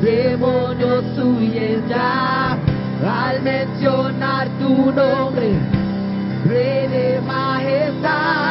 demonios huyen ya al mencionar tu nombre, Rey de Majestad.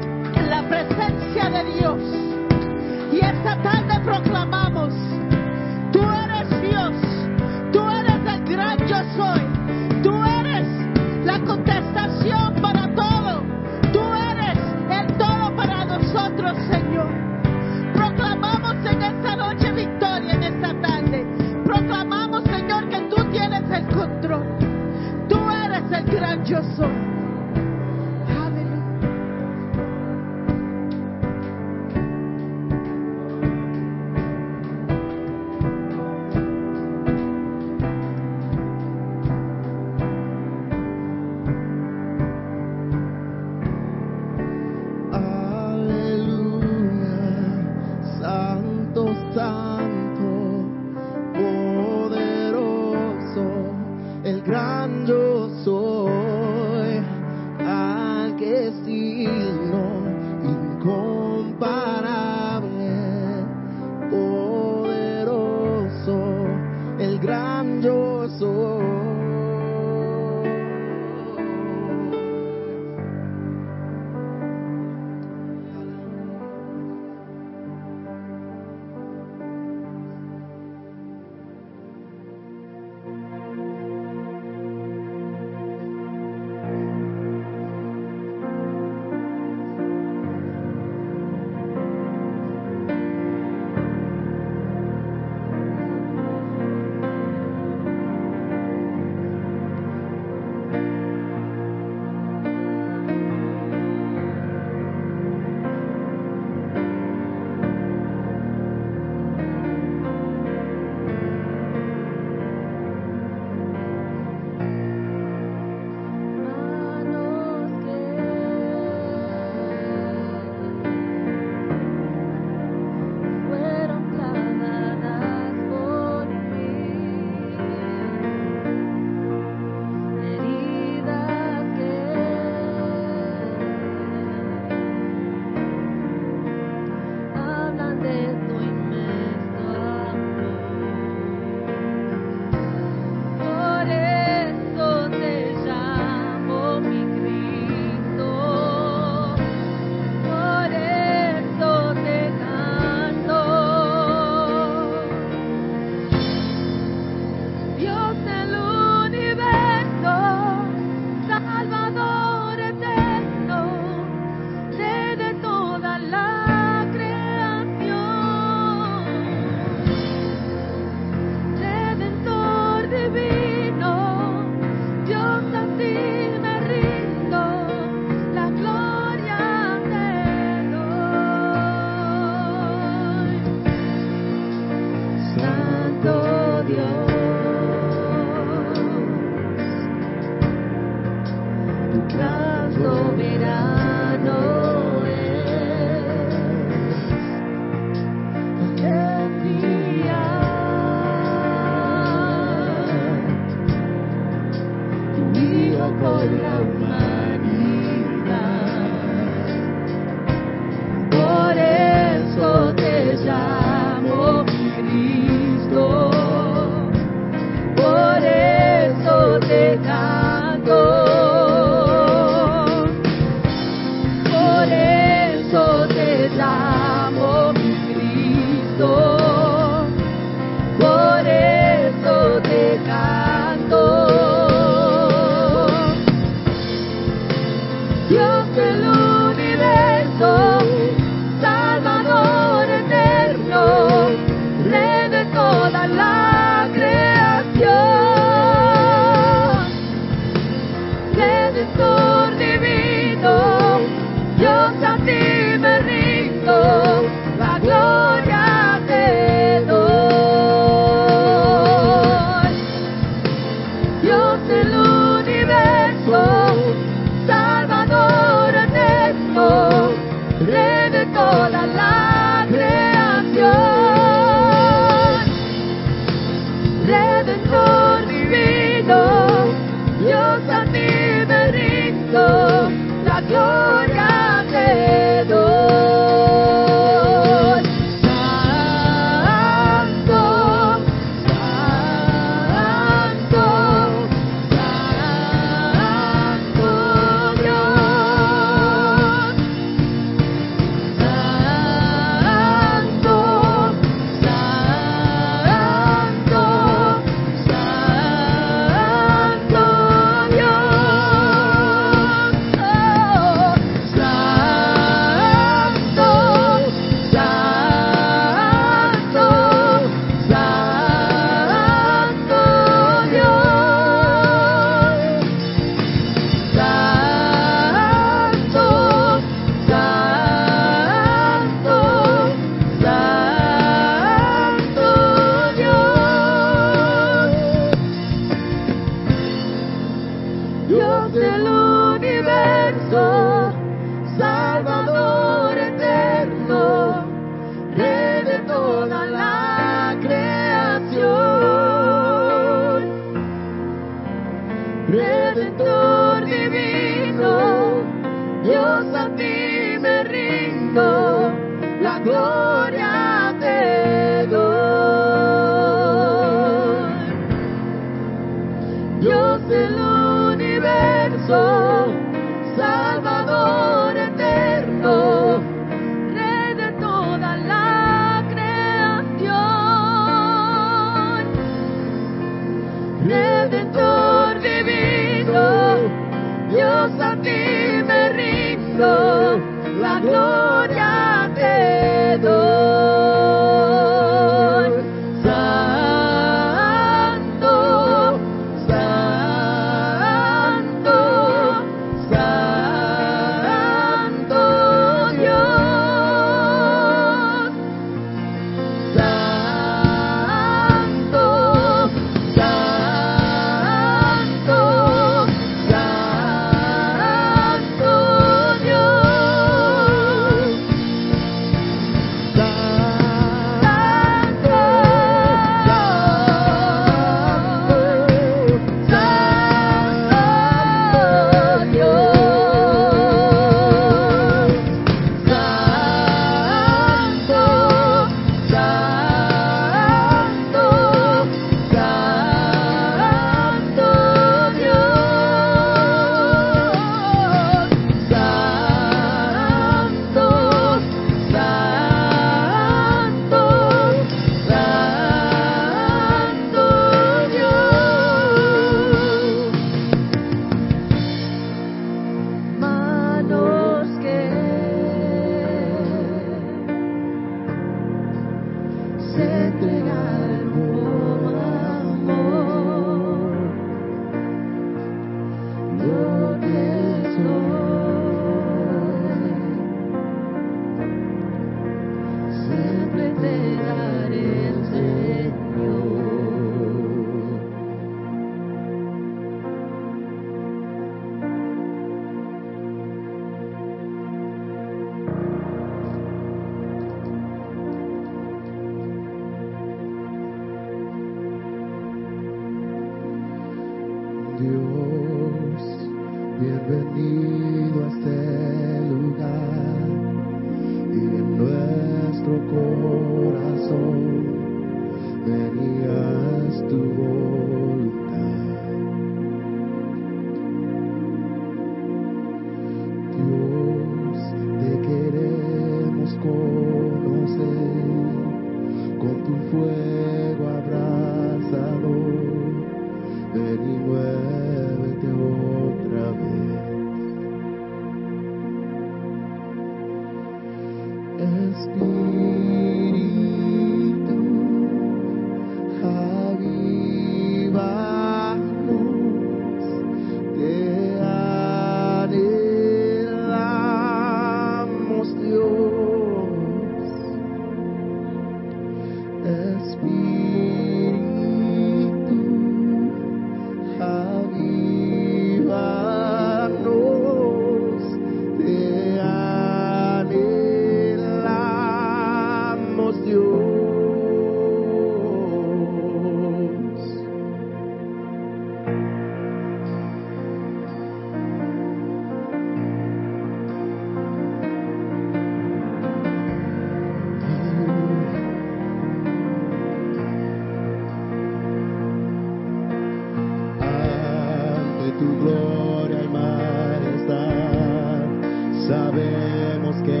que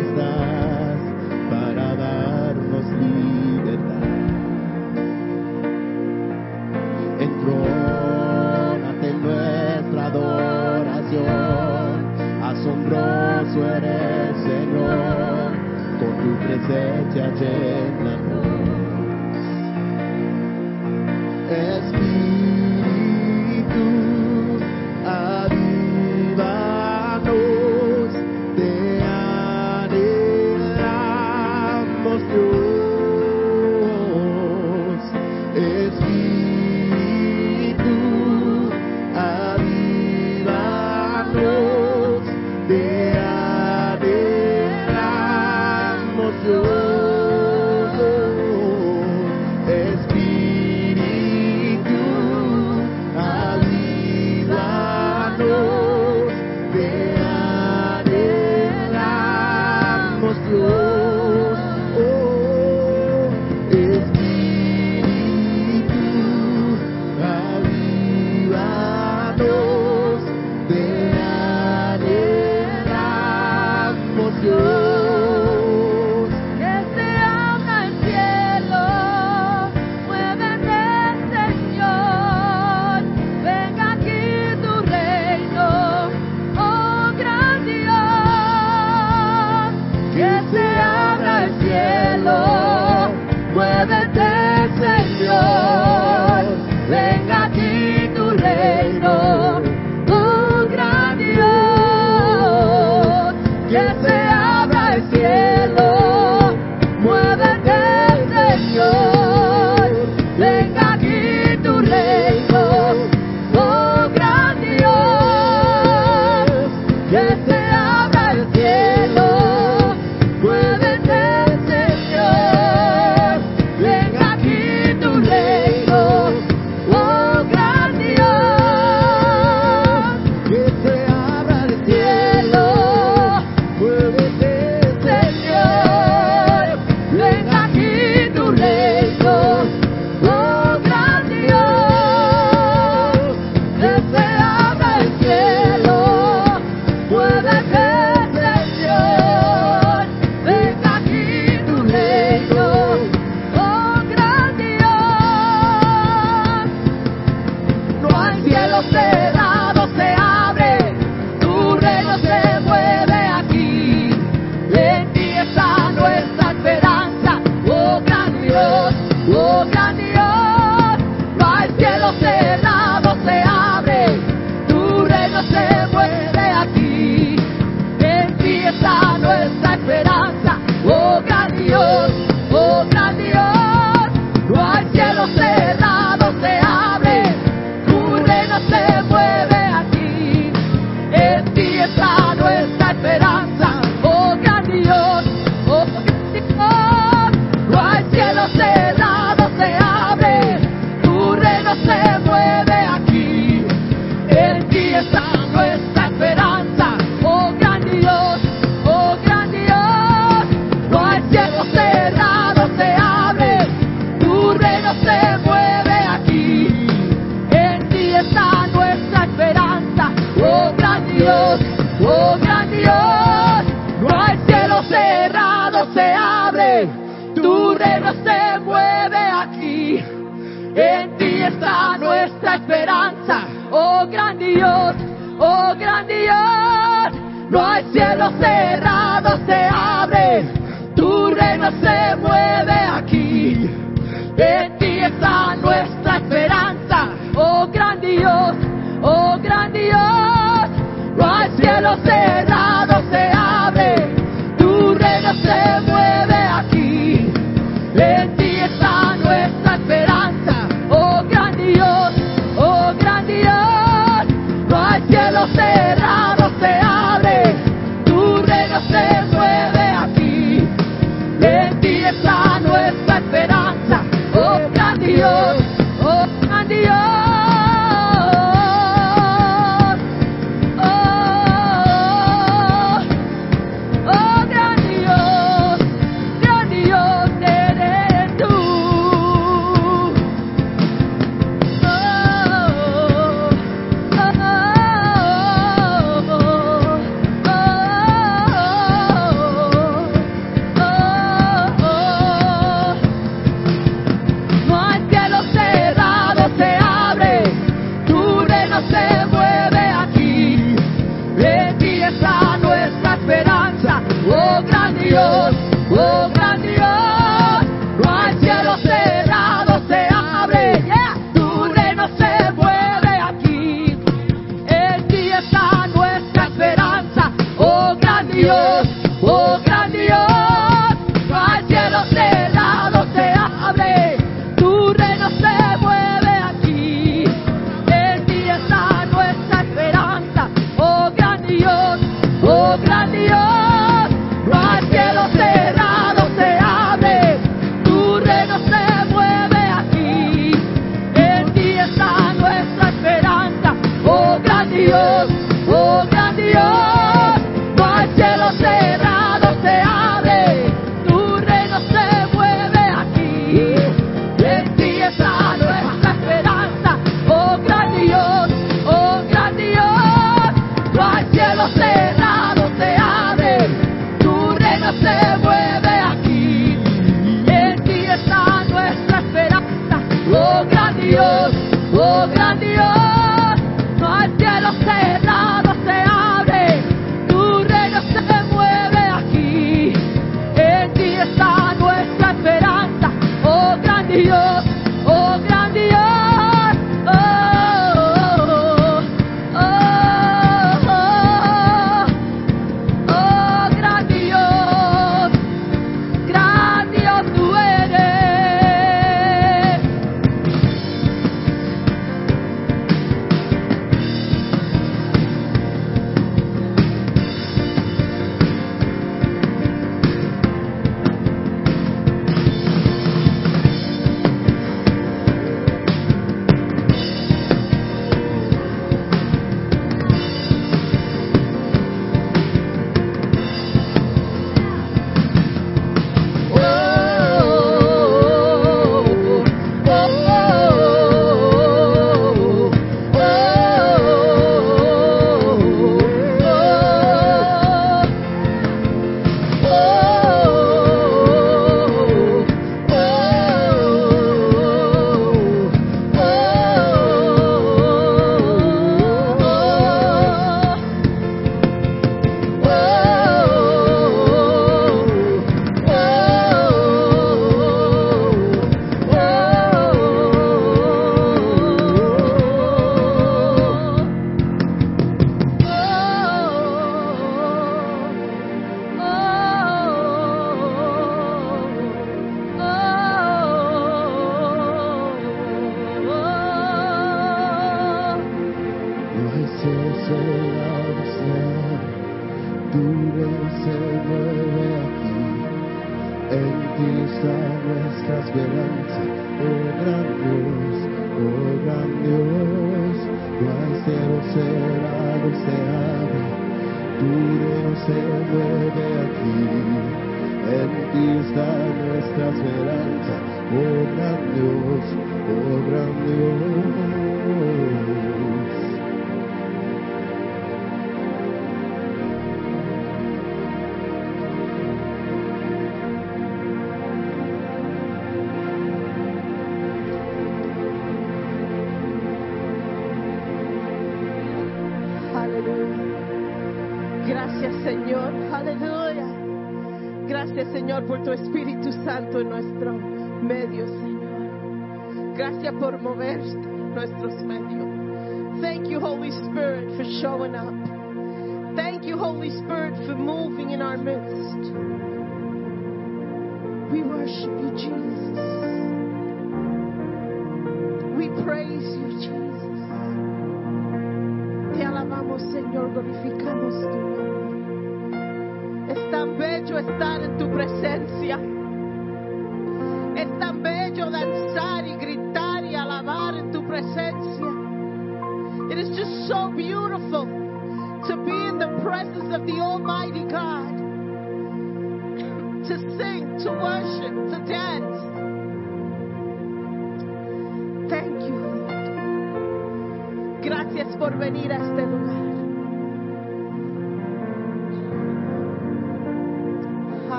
estás para darnos libertad. Entrónate en nuestra adoración, asombroso eres Señor, con tu presencia llena.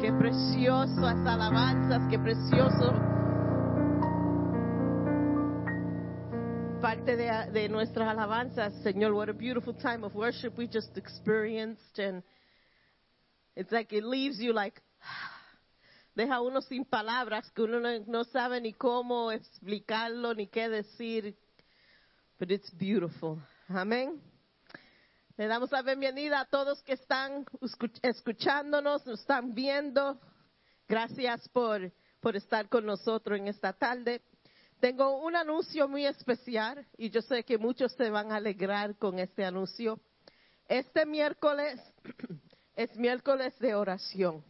Qué preciosas alabanzas, qué precioso. Parte de, de nuestras alabanzas, Señor, what a beautiful time of worship we just experienced. And it's like it leaves you like, deja uno sin palabras, que uno no, sabe ni cómo explicarlo, ni qué decir. But it's beautiful. Amén. Le damos la bienvenida a todos que están escu- escuchándonos, nos están viendo. Gracias por, por estar con nosotros en esta tarde. Tengo un anuncio muy especial y yo sé que muchos se van a alegrar con este anuncio. Este miércoles es miércoles de oración.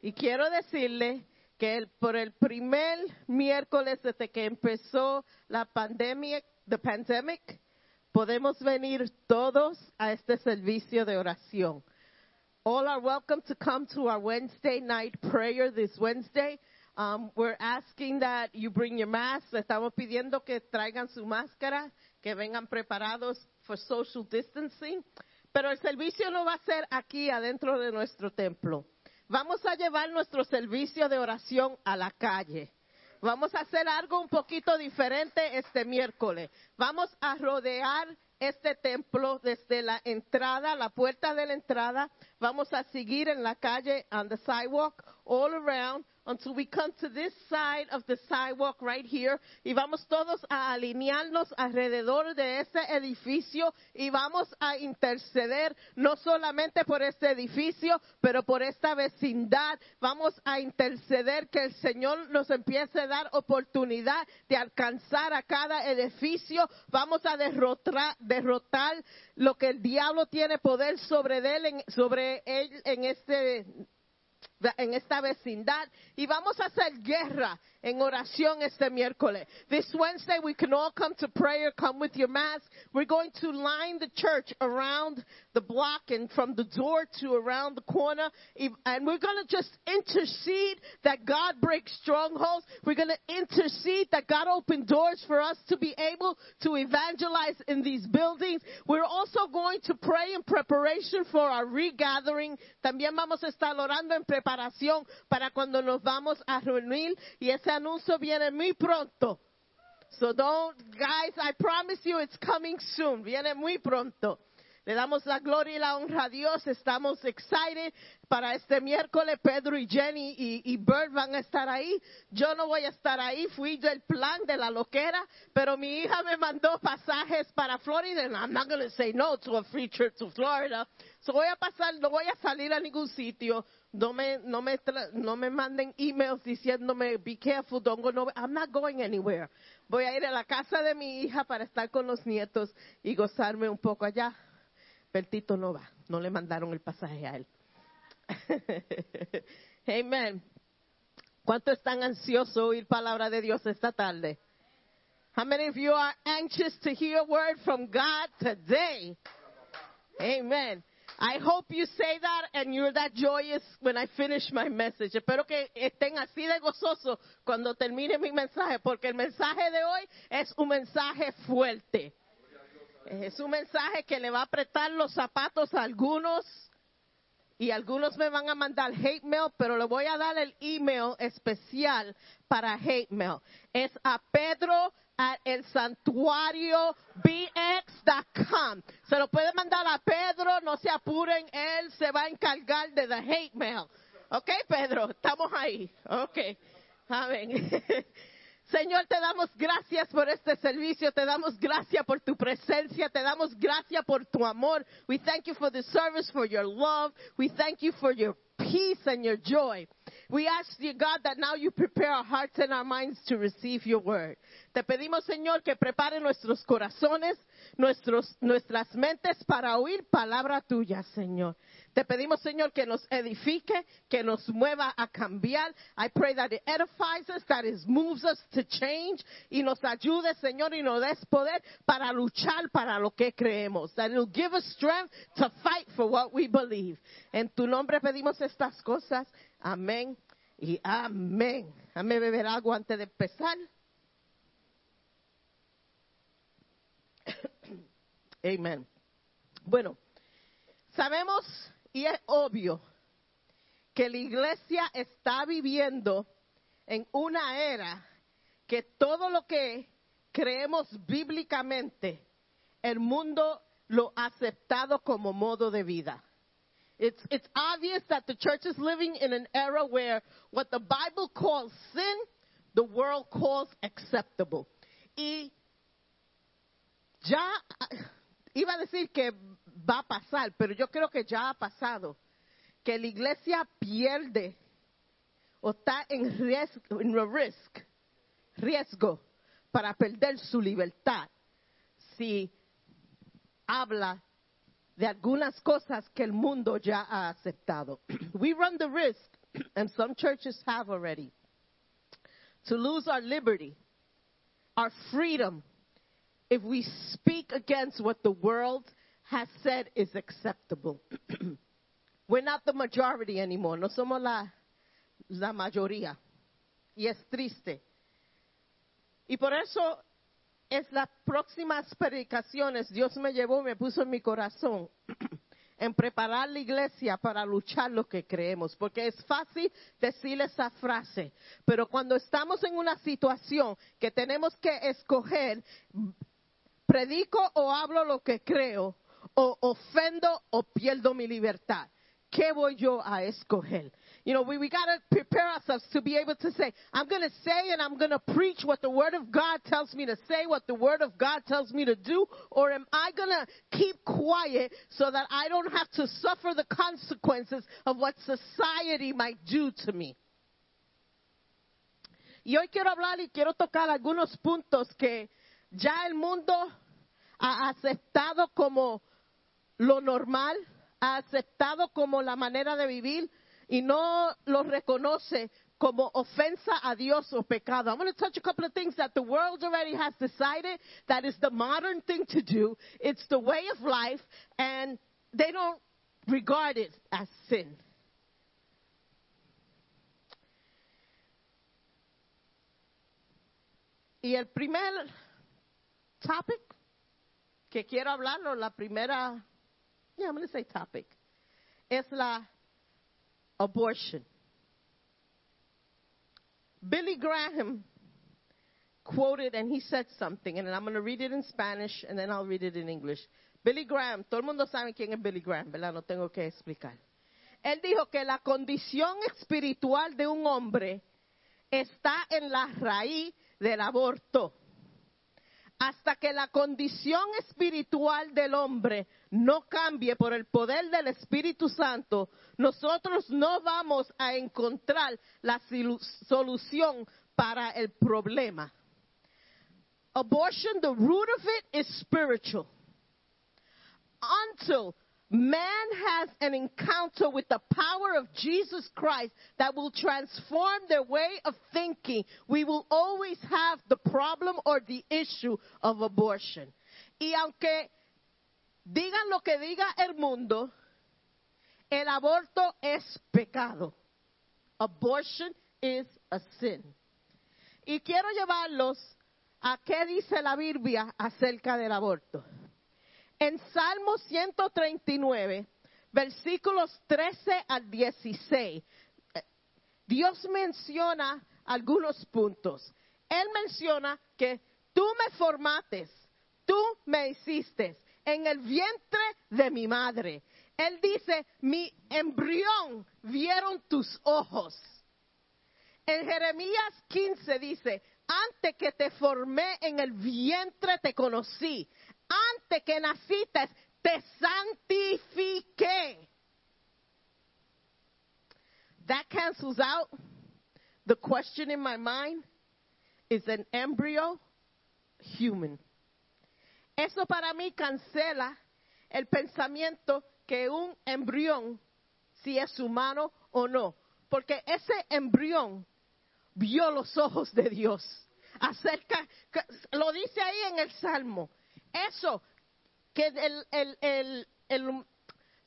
Y quiero decirle que por el primer miércoles desde que empezó la pandemia, the pandemic, podemos venir todos a este servicio de oración. All are welcome to come to our Wednesday night prayer this Wednesday. Um, we're asking that you bring your mask. Estamos pidiendo que traigan su máscara, que vengan preparados for social distancing. Pero el servicio no va a ser aquí adentro de nuestro templo. Vamos a llevar nuestro servicio de oración a la calle. Vamos a hacer algo un poquito diferente este miércoles. Vamos a rodear este templo desde la entrada, la puerta de la entrada. Vamos a seguir en la calle, on the sidewalk, all around, until we come to this side of the sidewalk right here. Y vamos todos a alinearnos alrededor de ese edificio y vamos a interceder no solamente por este edificio, pero por esta vecindad. Vamos a interceder que el Señor nos empiece a dar oportunidad de alcanzar a cada edificio. Vamos a derrotar, derrotar lo que el diablo tiene poder sobre él, sobre él en este en esta vecindad y vamos a hacer guerra en oración este miércoles. This Wednesday we can all come to prayer, come with your mask. We're going to line the church around the block and from the door to around the corner and we're going to just intercede that God breaks strongholds. We're going to intercede that God open doors for us to be able to evangelize in these buildings. We're also going to pray in preparation for our regathering. También vamos a estar orando en preparación para cuando nos vamos a reunir y ese anuncio viene muy pronto. So don't, guys, I promise you it's coming soon. Viene muy pronto. Le damos la gloria y la honra a Dios. Estamos excited para este miércoles. Pedro y Jenny y, y Bert van a estar ahí. Yo no voy a estar ahí. Fui del plan de la loquera, pero mi hija me mandó pasajes para Florida. And I'm not going to say no to a free trip to Florida. So voy a pasar, no voy a salir a ningún sitio. No me, no me, no me manden emails diciéndome, be careful, don't go nowhere. I'm not going anywhere. Voy a ir a la casa de mi hija para estar con los nietos y gozarme un poco allá. Bertito no va, no le mandaron el pasaje a él. Amen. ¿Cuánto están ansiosos oír palabra de Dios esta tarde? How many of you are anxious to hear a word from God today? Amen. I hope you say that and you're that joyous when I finish my message. Espero que estén así de gozosos cuando termine mi mensaje, porque el mensaje de hoy es un mensaje fuerte. Es un mensaje que le va a apretar los zapatos a algunos y algunos me van a mandar hate mail, pero le voy a dar el email especial para hate mail. Es a Pedro at el santuario bx.com. Se lo puede mandar a Pedro, no se apuren, él se va a encargar de the hate mail. Ok, Pedro, estamos ahí. Ok, amén. Señor, te damos gracias por este servicio, te damos gracias por tu presencia, te damos gracias por tu amor. We thank you for the service, for your love. We thank you for your peace and your joy. We ask you, God, that now you prepare our hearts and our minds to receive your word. Te pedimos, Señor, que prepare nuestros corazones, nuestros, nuestras mentes para oír palabra tuya, Señor. Te pedimos, Señor, que nos edifique, que nos mueva a cambiar. I pray that it edifies us, that it moves us to change y nos ayude, Señor, y nos des poder para luchar para lo que creemos. That it will give us strength to fight for what we believe. En tu nombre pedimos estas cosas. Amén y amén. Dame beber agua antes de empezar. Amén. Bueno, sabemos y es obvio que la iglesia está viviendo en una era que todo lo que creemos bíblicamente, el mundo lo ha aceptado como modo de vida. It's, it's obvious that the church is living in an era where what the Bible calls sin, the world calls acceptable. Y ya, iba a decir que va a pasar, pero yo creo que ya ha pasado, que la iglesia pierde o está en riesgo, en risk, riesgo para perder su libertad si habla de algunas cosas que el mundo ya ha aceptado. We run the risk, and some churches have already, to lose our liberty, our freedom, if we speak against what the world has said is acceptable. We're not the majority anymore, no somos la, la mayoría. Y es triste. Y por eso es las próximas predicaciones, Dios me llevó me puso en mi corazón en preparar la iglesia para luchar lo que creemos, porque es fácil decir esa frase, pero cuando estamos en una situación que tenemos que escoger, predico o hablo lo que creo, o ofendo o pierdo mi libertad. ¿Qué voy yo a escoger? You know, we, we got to prepare ourselves to be able to say, I'm going to say and I'm going to preach what the Word of God tells me to say, what the Word of God tells me to do, or am I going to keep quiet so that I don't have to suffer the consequences of what society might do to me? Y hoy quiero hablar y quiero tocar algunos puntos que ya el mundo ha aceptado como lo normal, ha aceptado como la manera de vivir y no lo reconoce como ofensa a Dios o pecado. I'm going to touch a couple of things that the world already has decided that is the modern thing to do. It's the way of life and they don't regard it as sin. Y el primer topic que quiero hablarlo, la primera, yeah, I'm going to say topic, es la abortion. Billy Graham quoted and he said something, and I'm going to read it in Spanish and then I'll read it in English. Billy Graham, todo el mundo sabe quién es Billy Graham, ¿verdad? No tengo que explicar. Él dijo que la condición espiritual de un hombre está en la raíz del aborto. Hasta que la condición espiritual del hombre no cambie por el poder del Espíritu Santo, nosotros no vamos a encontrar la solución para el problema. Abortion, the root of it is spiritual. Until man has an encounter with the power of Jesus Christ that will transform their way of thinking, we will always have the problem or the issue of abortion. Y aunque digan lo que diga el mundo, el aborto es pecado. Abortion is a sin. Y quiero llevarlos a qué dice la Biblia acerca del aborto. En Salmo 139, versículos 13 al 16, eh, Dios menciona algunos puntos. Él menciona que tú me formates, tú me hiciste en el vientre de mi madre. Él dice, mi embrión vieron tus ojos. En Jeremías 15 dice, antes que te formé en el vientre te conocí, antes que naciste te santifiqué. That cancels out the question in my mind is an embryo human? Eso para mí cancela el pensamiento que un embrión, si es humano o no, porque ese embrión vio los ojos de Dios. Acerca, lo dice ahí en el Salmo. Eso que el, el, el, el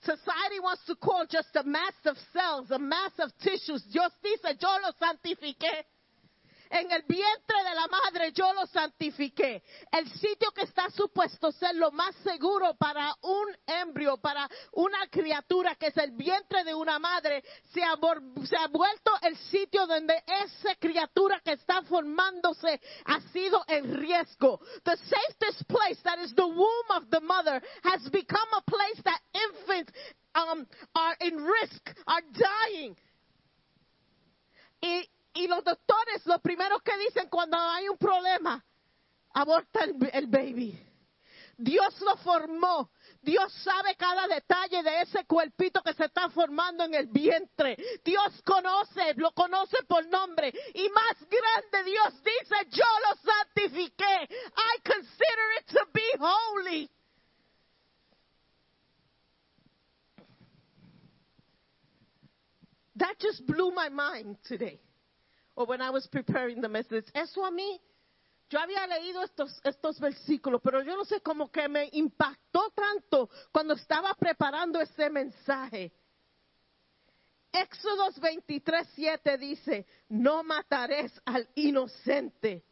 society wants to call just a mass of cells, a mass of tissues. Dios dice, yo lo santifiqué. En el vientre de la madre yo lo santifiqué. El sitio que está supuesto ser lo más seguro para un embrio, para una criatura que es el vientre de una madre, se ha, se ha vuelto el sitio donde esa criatura que está formándose ha sido en riesgo. The safest place that is the womb of the mother has become a place that infants um, are in risk, are dying. Y, los doctores lo primero que dicen cuando hay un problema, aborta el, el baby. Dios lo formó. Dios sabe cada detalle de ese cuerpito que se está formando en el vientre. Dios conoce, lo conoce por nombre. Y más grande Dios dice, yo lo santifiqué. I consider it to be holy. That just blew my mind today. Or when I was preparing the message. Eso a mí, yo había leído estos, estos versículos, pero yo no sé cómo que me impactó tanto cuando estaba preparando este mensaje. Éxodos 23, 7 dice, no matarás al inocente.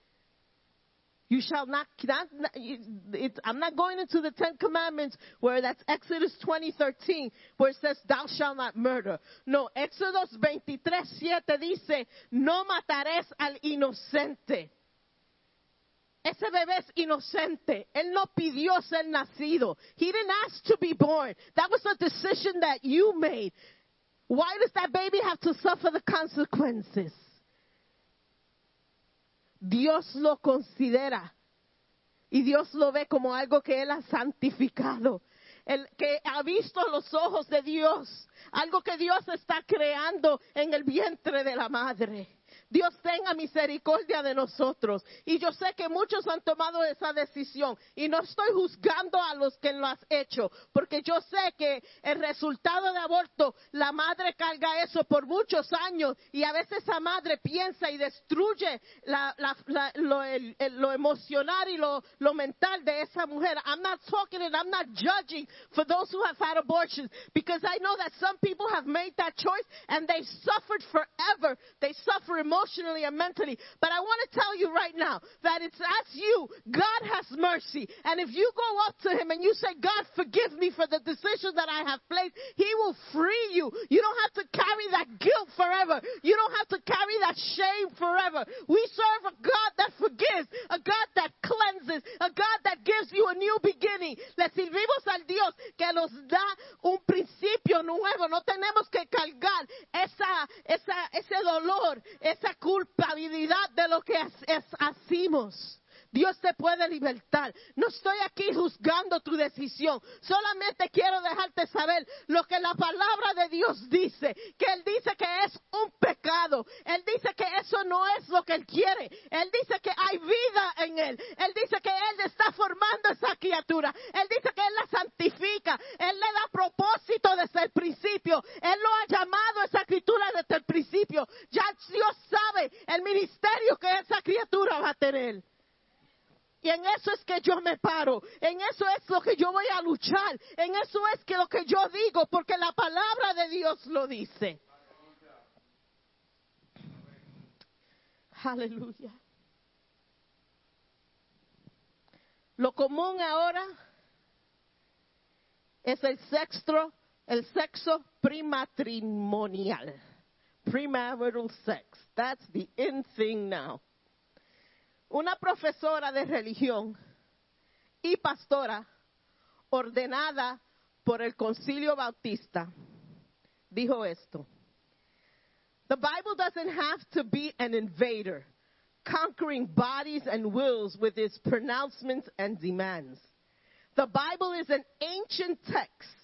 You shall not, not, it's, I'm not going into the Ten Commandments where that's Exodus 20, 13, where it says, thou shalt not murder. No, Exodus 23, 7 dice, no matarás al inocente. Ese bebé es inocente. Él no pidió ser nacido. He didn't ask to be born. That was a decision that you made. Why does that baby have to suffer the consequences? Dios lo considera y Dios lo ve como algo que Él ha santificado. El que ha visto los ojos de Dios, algo que Dios está creando en el vientre de la madre. Dios tenga misericordia de nosotros. Y yo sé que muchos han tomado esa decisión. Y no estoy juzgando a los que lo han hecho. Porque yo sé que el resultado de aborto, la madre carga eso por muchos años. Y a veces esa madre piensa y destruye la- la- la- lo, el- el- lo emocional y lo, lo mental de esa mujer. I'm not talking and I'm not judging for those who have had abortions. Because I know that some people have made that choice and they've suffered forever. They suffer emotionally emotionally and mentally. But I want to tell you right now that it's as you, God has mercy. And if you go up to Him and you say, God, forgive me for the decision that I have placed, He will free you. You don't have to carry that guilt forever. You don't have to carry that shame forever. We serve a God that forgives, a God that cleanses, a God that gives you a new beginning. Le servimos al Dios que nos da un principio nuevo. No tenemos que cargar esa, esa, ese dolor, esa culpabilidad de lo que es- hacimos. Dios te puede libertar. No estoy aquí juzgando tu decisión. Solamente quiero dejarte saber lo que la palabra de Dios dice. Que Él dice que es un pecado. Él dice que eso no es lo que Él quiere. Él dice que hay vida en Él. Él dice que Él está formando esa criatura. Él dice que Él la santifica. Él le da propósito desde el principio. Él lo ha llamado a esa criatura desde el principio. Ya Dios sabe el ministerio que esa criatura va a tener. Y en eso es que yo me paro. En eso es lo que yo voy a luchar. En eso es que lo que yo digo, porque la palabra de Dios lo dice. Aleluya. Lo común ahora es el sexo, el sexo prematrimonial. Premarital sex. That's the in thing now una profesora de religión y pastora ordenada por el Concilio Bautista dijo esto. The Bible doesn't have to be an invader, conquering bodies and wills with its pronouncements and demands. The Bible is an ancient text,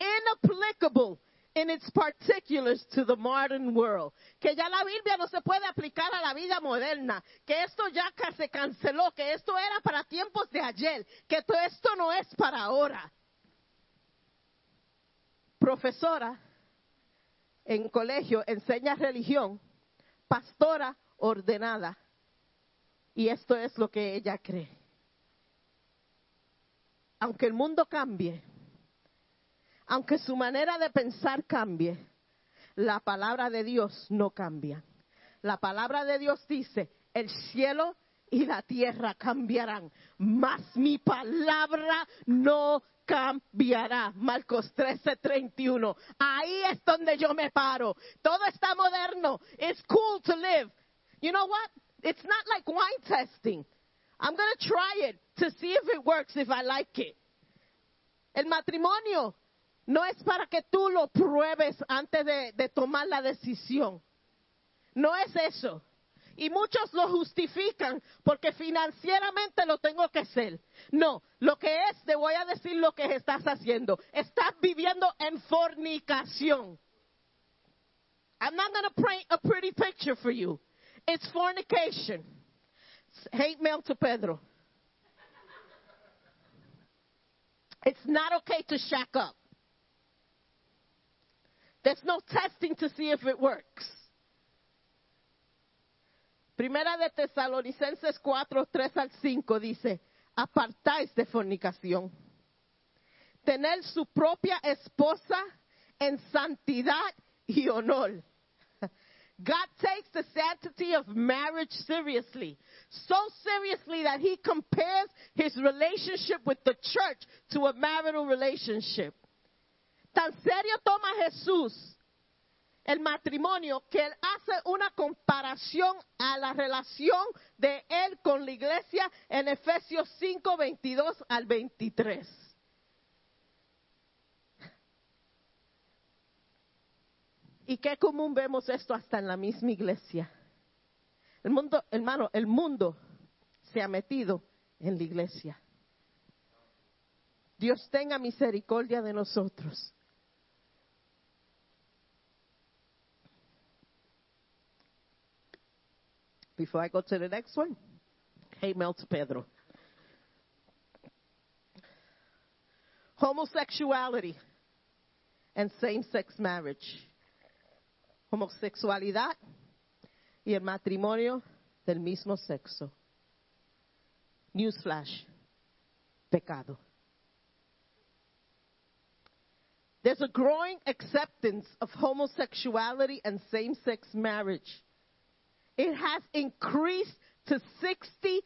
inapplicable in its particulars to the modern world. Que ya la Biblia no se puede aplicar a la vida moderna. Que esto ya se canceló. Que esto era para tiempos de ayer. Que to- esto no es para ahora. Profesora en colegio enseña religión. Pastora ordenada. Y esto es lo que ella cree. Aunque el mundo cambie, aunque su manera de pensar cambie, la palabra de Dios no cambia. La palabra de Dios dice, el cielo y la tierra cambiarán, mas mi palabra no cambiará. Marcos 13, 31. Ahí es donde yo me paro. Todo está moderno. It's cool to live. You know what? It's not like wine testing. I'm going to try it to see if it works, if I like it. El matrimonio no es para que tú lo pruebes antes de, tomar la decisión. No es eso. Y muchos lo justifican porque financieramente lo tengo que hacer. No, lo que es, te voy a decir lo que estás haciendo. Estás viviendo en fornicación. I'm not going to paint a pretty picture for you. It's fornication. Hate mail to Pedro. It's not okay to shack up. There's no testing to see if it works. Primera de Tesalonicenses 4, 3 al 5 dice, apartáis de fornicación. Tener su propia esposa en santidad y honor. God takes the sanctity of marriage seriously. So seriously that he compares his relationship with the church to a marital relationship. Tan serio toma Jesús el matrimonio que él hace una comparación a la relación de él con la iglesia en Efesios 5, 22 al 23. Y qué común vemos esto hasta en la misma iglesia. El mundo, hermano, el mundo se ha metido en la iglesia. Dios tenga misericordia de nosotros. Before I go to the next one, hey, Mel to Pedro. Homosexuality and same sex marriage. Homosexualidad y el matrimonio del mismo sexo. Newsflash. Pecado. There's a growing acceptance of homosexuality and same sex marriage. It has increased to 62%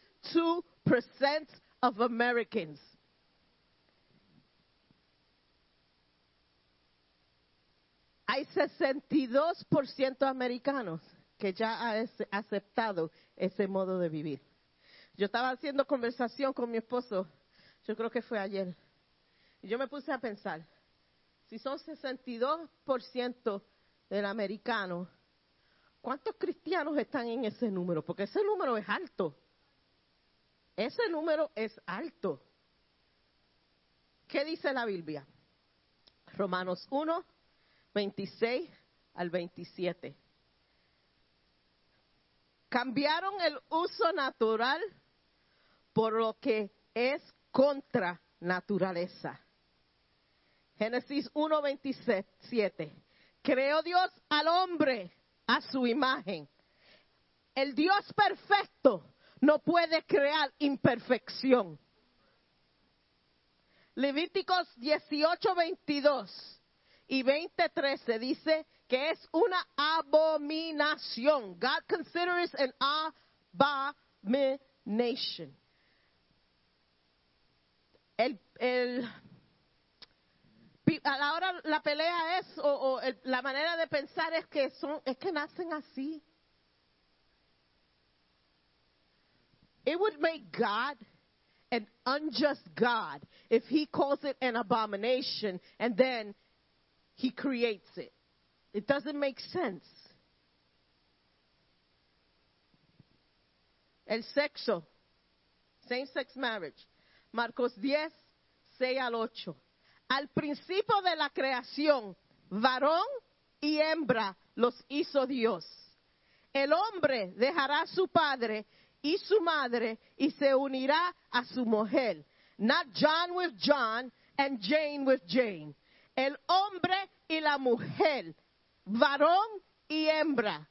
of Americans. Hay 62% de americanos que ya ha ace- aceptado ese modo de vivir. Yo estaba haciendo conversación con mi esposo, yo creo que fue ayer, y yo me puse a pensar, si son 62% del americano, ¿cuántos cristianos están en ese número? Porque ese número es alto. Ese número es alto. ¿Qué dice la Biblia? Romanos 1, 26 al 27. Cambiaron el uso natural por lo que es contra naturaleza. Génesis 1, 27. Creó Dios al hombre a su imagen. El Dios perfecto no puede crear imperfección. Levíticos 18, 22 y 20, 13 dice que es una abominación. God considers an abomination. El, el, pi- a la hora la pelea es, o, o el- la manera de pensar es que son, es que nacen así. It would make God an unjust God if he calls it an abomination and then he creates it. It doesn't make sense. El sexo, same sex marriage. Marcos 10, 6 al 8. Al principio de la creación, varón y hembra los hizo Dios. El hombre dejará a su padre y su madre y se unirá a su mujer. Not John with John and Jane with Jane. El hombre y la mujer, varón y hembra.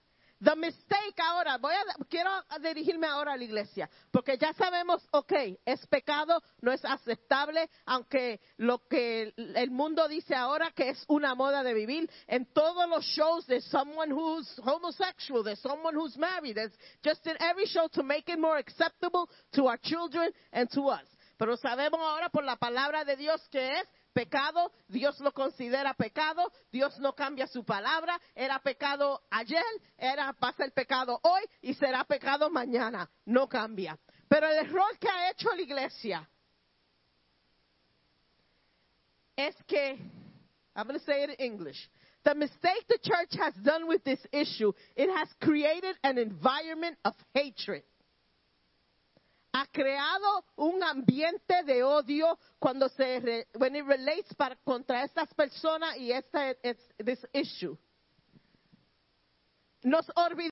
The mistake ahora, voy a, quiero dirigirme ahora a la iglesia, porque ya sabemos, ok, es pecado, no es aceptable, aunque lo que el mundo dice ahora que es una moda de vivir, en todos los shows there's someone who's homosexual, there's someone who's married, there's just in every show to make it more acceptable to our children and to us. Pero sabemos ahora por la palabra de Dios que es pecado, Dios lo considera pecado, Dios no cambia su palabra, era pecado ayer, era va a ser pecado hoy y será pecado mañana, no cambia. Pero el error que ha hecho la iglesia es que, I'm going to say it in English. The mistake the church has done with this issue, it has created an environment of hatred. Ha creado un ambiente de odio cuando se re, when relates contra estas personas y esta es this issue. Nos olvidamos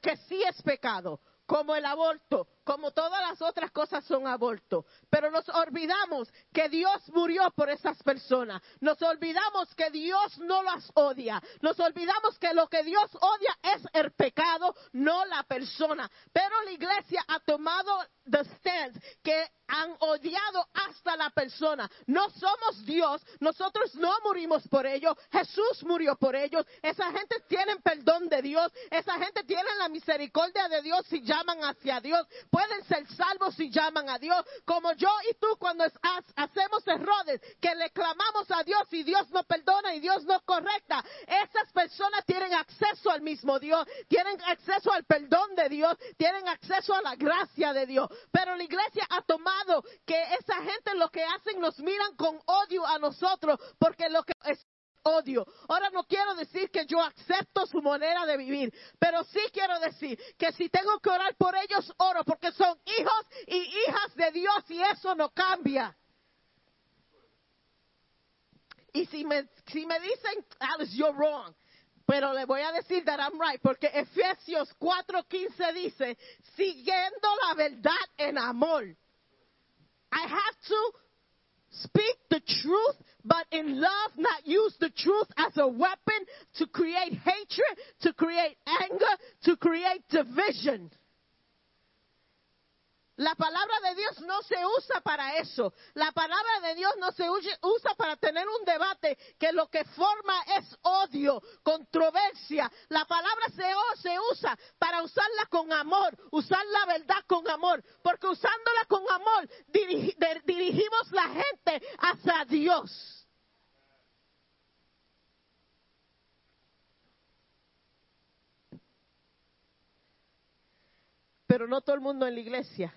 que sí es pecado, como el aborto, como todas las otras cosas son aborto. Pero nos olvidamos que Dios murió por esas personas. Nos olvidamos que Dios no las odia. Nos olvidamos que lo que Dios odia es el pecado, no la persona. Pero la iglesia ha tomado the stance que han odiado hasta la persona. No somos Dios, nosotros no morimos por ellos, Jesús murió por ellos. Esa gente tiene perdón de Dios, esa gente tiene la misericordia de Dios si llaman hacia Dios. Pueden ser salvos si llaman a Dios, como yo y tú cuando hacemos errores que le clamamos a Dios y Dios no perdona y Dios no correcta. Esas personas tienen acceso al mismo Dios, tienen acceso al perdón de Dios, tienen acceso a la gracia de Dios. Pero la iglesia ha tomado que esa gente lo que hacen nos miran con odio a nosotros porque lo que odio. Ahora no quiero decir que yo acepto su manera de vivir, pero sí quiero decir que si tengo que orar por ellos, oro porque son hijos y hijas de Dios y eso no cambia. Y si me, si me dicen, Alice, you're wrong. Pero le voy a decir that I'm right, porque Efesios 4:15 dice, siguiendo la verdad en amor. I have to speak the truth, but in love, not use the truth as a weapon to create hatred, to create anger, to create division. La palabra de Dios no se usa para eso. La palabra de Dios no se usa- para tener un debate que lo que forma es odio, controversia. La palabra se, usa para usarla con amor, usar la verdad con amor. Porque usándola con amor dirigimos la gente hacia Dios. Pero no todo el mundo en la iglesia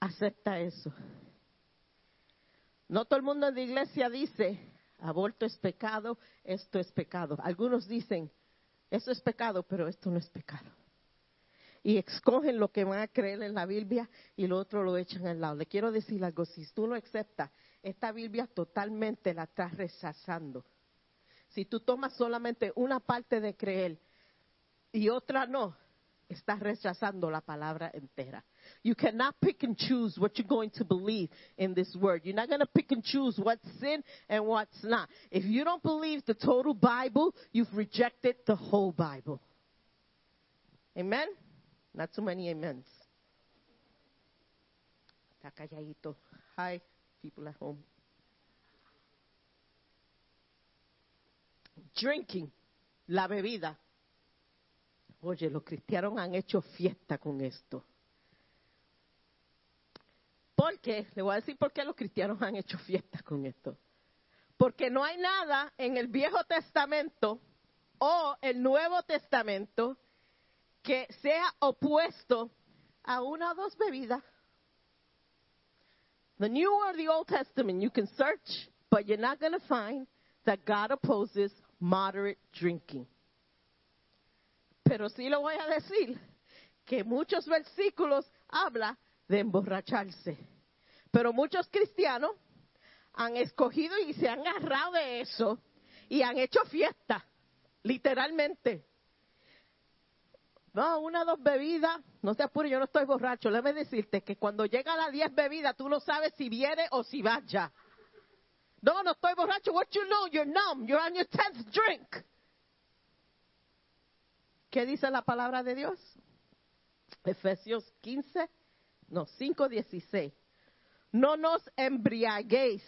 acepta eso. No todo el mundo en la iglesia dice, aborto es pecado, esto es pecado. Algunos dicen, eso es pecado, pero esto no es pecado. Y escogen lo que van a creer en la Biblia y lo otro lo echan al lado. Le quiero decir algo, si tú no aceptas, esta Biblia totalmente la estás rechazando. Si tú tomas solamente una parte de creer y otra no, estás rechazando la palabra entera. You cannot pick and choose what you're going to believe in this word. You're not going to pick and choose what's sin and what's not. If you don't believe the total Bible, you've rejected the whole Bible. Amen? Not too many amens. Hi, people at home. Drinking, la bebida. Oye, los cristianos han hecho fiesta con esto. ¿Por qué? Le voy a decir por qué los cristianos han hecho fiesta con esto. Porque no hay nada en el Viejo Testamento o el Nuevo Testamento que sea opuesto a una o dos bebidas. The New or the Old Testament, you can search, but you're not going to find that God opposes moderate drinking. Pero sí lo voy a decir, que muchos versículos habla de emborracharse. Pero muchos cristianos han escogido y se han agarrado de eso y han hecho fiesta, literalmente. No, una o dos bebidas, no te apures, yo no estoy borracho. Déjame decirte que cuando llega a las diez bebidas, tú no sabes si viene o si va ya. No, no estoy borracho. What you know, you're numb. You're on your tenth drink. ¿Qué dice la palabra de Dios? Efesios 15, no, 5, 16. No nos embriaguéis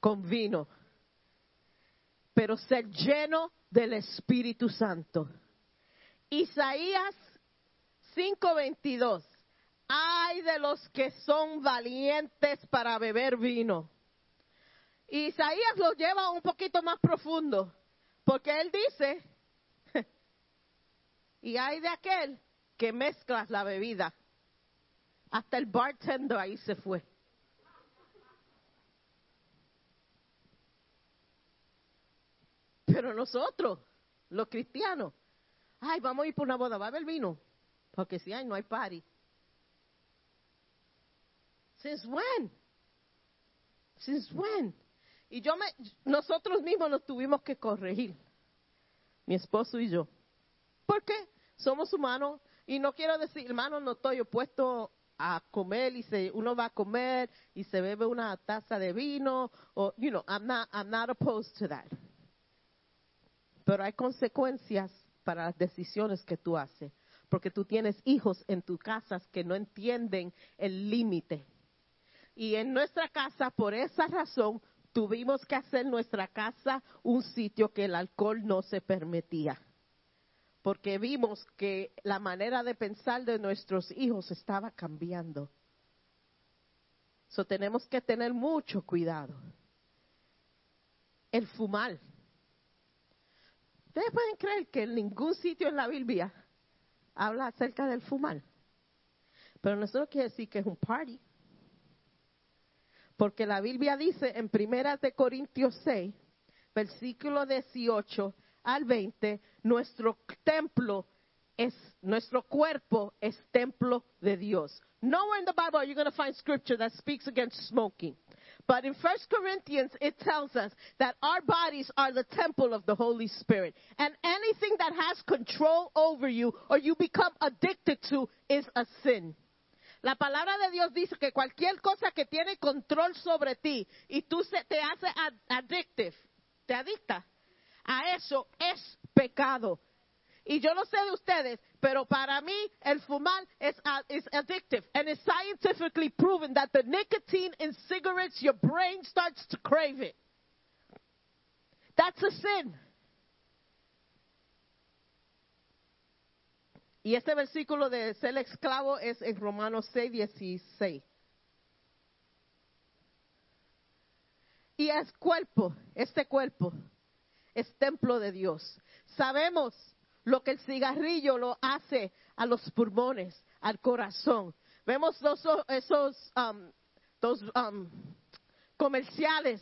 con vino, pero ser lleno del Espíritu Santo. Isaías 5:22. Ay de los que son valientes para beber vino. Isaías lo lleva un poquito más profundo, porque él dice, y hay de aquel que mezclas la bebida. Hasta el bartender ahí se fue. Pero nosotros, los cristianos, ay, vamos a ir por una boda, va a haber vino. Porque si hay, no hay party. Since when? Since when? Y yo me, nosotros mismos nos tuvimos que corregir. Mi esposo y yo. ¿Por qué? Somos humanos y no quiero decir, hermano, no estoy opuesto a comer y se, uno va a comer y se bebe una taza de vino o, you know, I'm not, I'm not opposed to that. Pero hay consecuencias para las decisiones que tú haces, porque tú tienes hijos en tu casa que no entienden el límite. Y en nuestra casa, por esa razón, tuvimos que hacer nuestra casa un sitio que el alcohol no se permitía porque vimos que la manera de pensar de nuestros hijos estaba cambiando. So tenemos que tener mucho cuidado. El fumar. Ustedes pueden creer que en ningún sitio en la Biblia habla acerca del fumar. Pero no quiere decir que es un party. Porque la Biblia dice en Primera de Corintios 6, versículo 18 al 20, nuestro templo es, nuestro cuerpo es templo de Dios. Nowhere in the Bible are you going to find scripture that speaks against smoking. But in 1 Corinthians, it tells us that our bodies are the temple of the Holy Spirit. And anything that has control over you or you become addicted to is a sin. La palabra de Dios dice que cualquier cosa que tiene control sobre ti y tú se, te hace ad- addictive, te adicta, a eso es pecado. Y yo no sé de ustedes, pero para mí el fumar es, is addictive. And it's scientifically proven that the nicotine in cigarettes, your brain starts to crave it. That's a sin. Y este versículo de ser esclavo es en Romanos 6, 16. Y es cuerpo, este cuerpo es templo de Dios. Sabemos lo que el cigarrillo lo hace a los pulmones, al corazón. Vemos esos um, dos, um, comerciales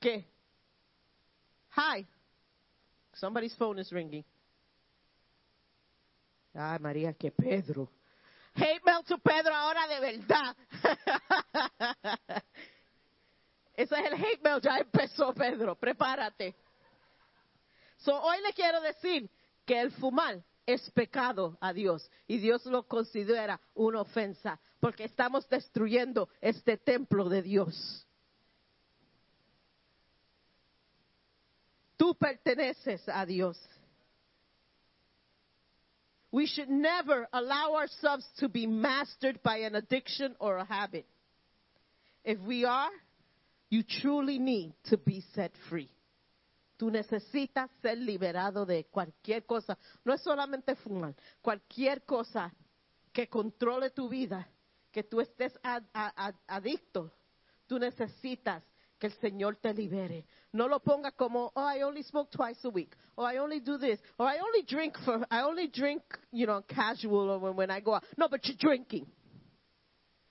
que, hi, somebody's phone is ringing. Ay, María, que Pedro. Hate mail to Pedro ahora de verdad. Ese es el hate mail, ya empezó Pedro, prepárate. So, hoy le quiero decir que el fumar es pecado a Dios y Dios lo considera una ofensa porque estamos destruyendo este templo de Dios. Tú perteneces a Dios. We should never allow ourselves to be mastered by an addiction or a habit. If we are, you truly need to be set free. Tú necesitas ser liberado de cualquier cosa. No es solamente fumar, cualquier cosa que controle tu vida, que tú estés ad, ad, adicto. Tú necesitas que el Señor te libere. No lo ponga como, oh, I only smoke twice a week, or I only do this, or I only drink for, I only drink, you know, casual or when, when I go out. No, but you're drinking.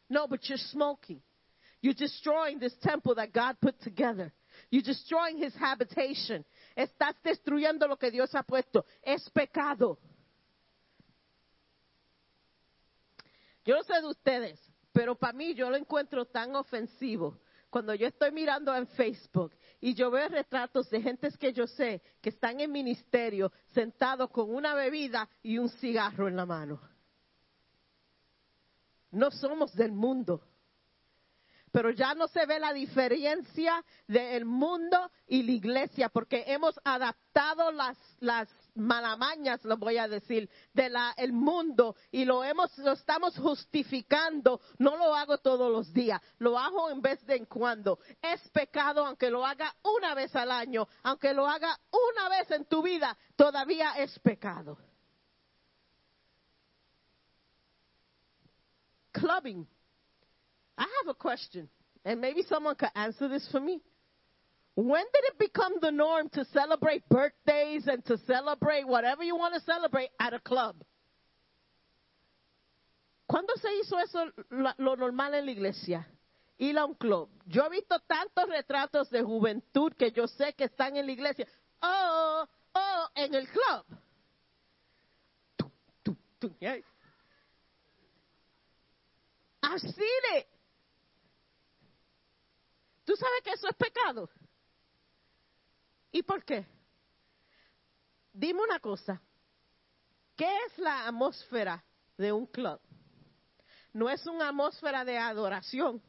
No, but you're smoking. You're destroying this temple that God put together. You're destroying his habitation. Estás destruyendo lo que Dios ha puesto. Es pecado. Yo no sé de ustedes, pero para mí yo lo encuentro tan ofensivo cuando yo estoy mirando en Facebook y yo veo retratos de gentes que yo sé que están en ministerio sentados con una bebida y un cigarro en la mano. No somos del mundo. Pero ya no se ve la diferencia del mundo y la iglesia porque hemos adaptado las, malamañas, lo voy a decir, del el mundo y lo hemos, lo estamos justificando. No lo hago todos los días, lo hago en vez de en cuando. Es pecado aunque lo haga una vez al año, aunque lo haga una vez en tu vida, todavía es pecado. Clubbing. I have a question, and maybe someone could answer this for me. When did it become the norm to celebrate birthdays and to celebrate whatever you want to celebrate at a club? ¿Cuándo se hizo eso lo normal en la iglesia? Ir a un club. Yo he visto tantos retratos de juventud que yo sé que están en la iglesia. Oh, oh, en el club. I've seen it. ¿Tú sabes que eso es pecado? ¿Y por qué? Dime una cosa. ¿Qué es la atmósfera de un club? No es una atmósfera de adoración.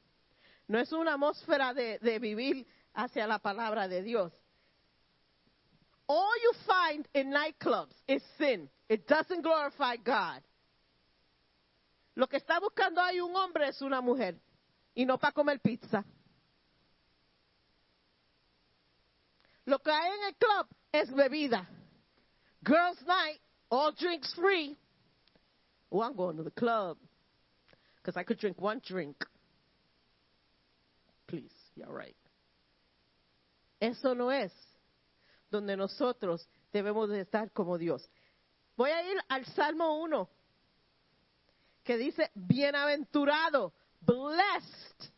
No es una atmósfera de, vivir hacia la palabra de Dios. All you find in nightclubs is sin. It doesn't glorify God. Lo que está buscando ahí un hombre es una mujer y no para comer pizza. Lo que hay en el club es bebida. Girls' night, all drinks free. Oh, I'm going to the club because I could drink one drink. Please, you're right. Eso no es donde nosotros debemos de estar como Dios. Voy a ir al Salmo 1, que dice, bienaventurado, blessed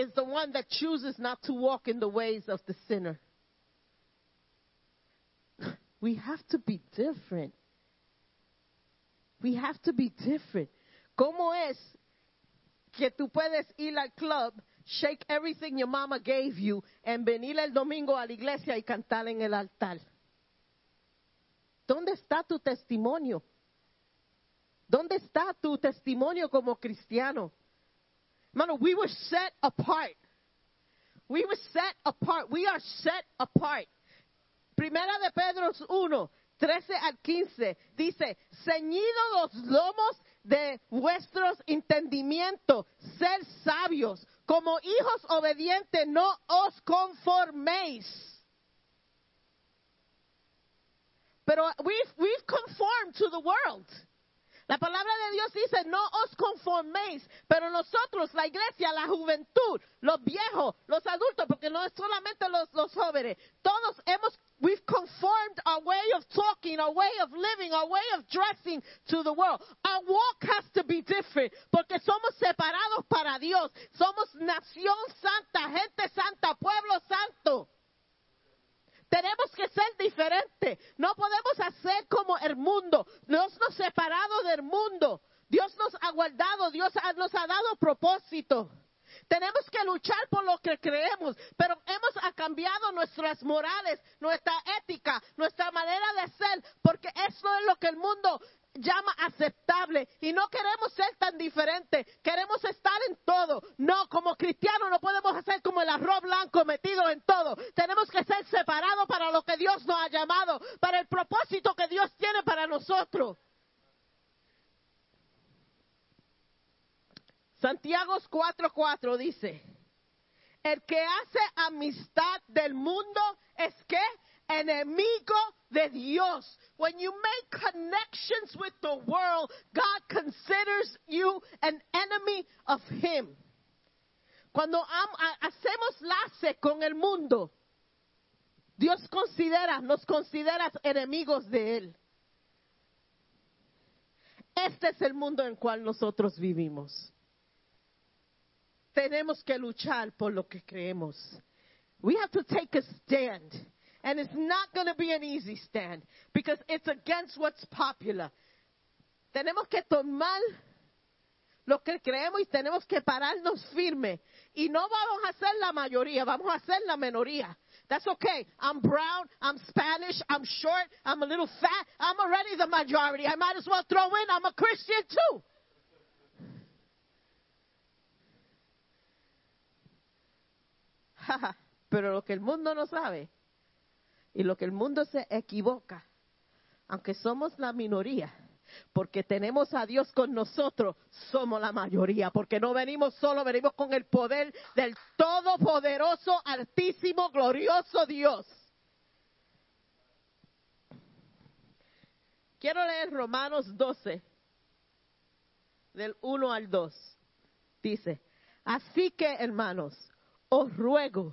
is the one that chooses not to walk in the ways of the sinner. We have to be different. We have to be different. ¿Cómo es que tú puedes ir al club, shake everything your mama gave you, and venir el domingo a la iglesia y cantar en el altar? ¿Dónde está tu testimonio? ¿Dónde está tu testimonio como cristiano? Mano, we were set apart. We were set apart. We are set apart. Primera de Pedro 1, 13 al 15 dice, ceñido los lomos de vuestros entendimientos, ser sabios, como hijos obedientes, no os conforméis. Pero we've, we've conformed to the world. La palabra de Dios dice, no os conforméis, pero nosotros, la iglesia, la juventud, los viejos, los adultos, porque no es solamente los, jóvenes, todos hemos, we've conformed our way of talking, our way of living, our way of dressing to the world. Our walk has to be different, porque somos separados para Dios, somos nación santa, gente santa, pueblo santo. Tenemos que ser diferentes. No podemos hacer como el mundo. Dios nos ha separado del mundo. Dios nos ha guardado. Dios nos ha dado propósito. Tenemos que luchar por lo que creemos, pero hemos cambiado nuestras morales, nuestra ética, nuestra manera de ser, porque eso es lo que el mundo llama aceptable y no queremos ser tan diferentes, queremos estar en todo. No, como cristianos no podemos hacer como el arroz blanco metido en todo. Tenemos que ser separados para lo que Dios nos ha llamado, para el propósito que Dios tiene para nosotros. Santiago 4:4 dice, el que hace amistad del mundo es que enemigo de Dios. When you make connections with the world, God considers you an enemy of him. Cuando hacemos lace con el mundo, Dios considera, nos considera enemigos de él. Este es el mundo en el cual nosotros vivimos. Tenemos que luchar por lo que creemos. We have to take a stand. And it's not going to be an easy stand because it's against what's popular. Tenemos que tomar lo que creemos y tenemos que pararnos firme. Y no vamos a ser la mayoría, vamos a ser la minoría. That's okay. I'm brown, I'm Spanish, I'm short, I'm a little fat. I'm already the majority. I might as well throw in I'm a Christian too. Pero lo que el mundo no sabe y lo que el mundo se equivoca, aunque somos la minoría, porque tenemos a Dios con nosotros, somos la mayoría, porque no venimos solo, venimos con el poder del todopoderoso, altísimo, glorioso Dios. Quiero leer Romanos 12, del 1 al 2. Dice, así que hermanos, os ruego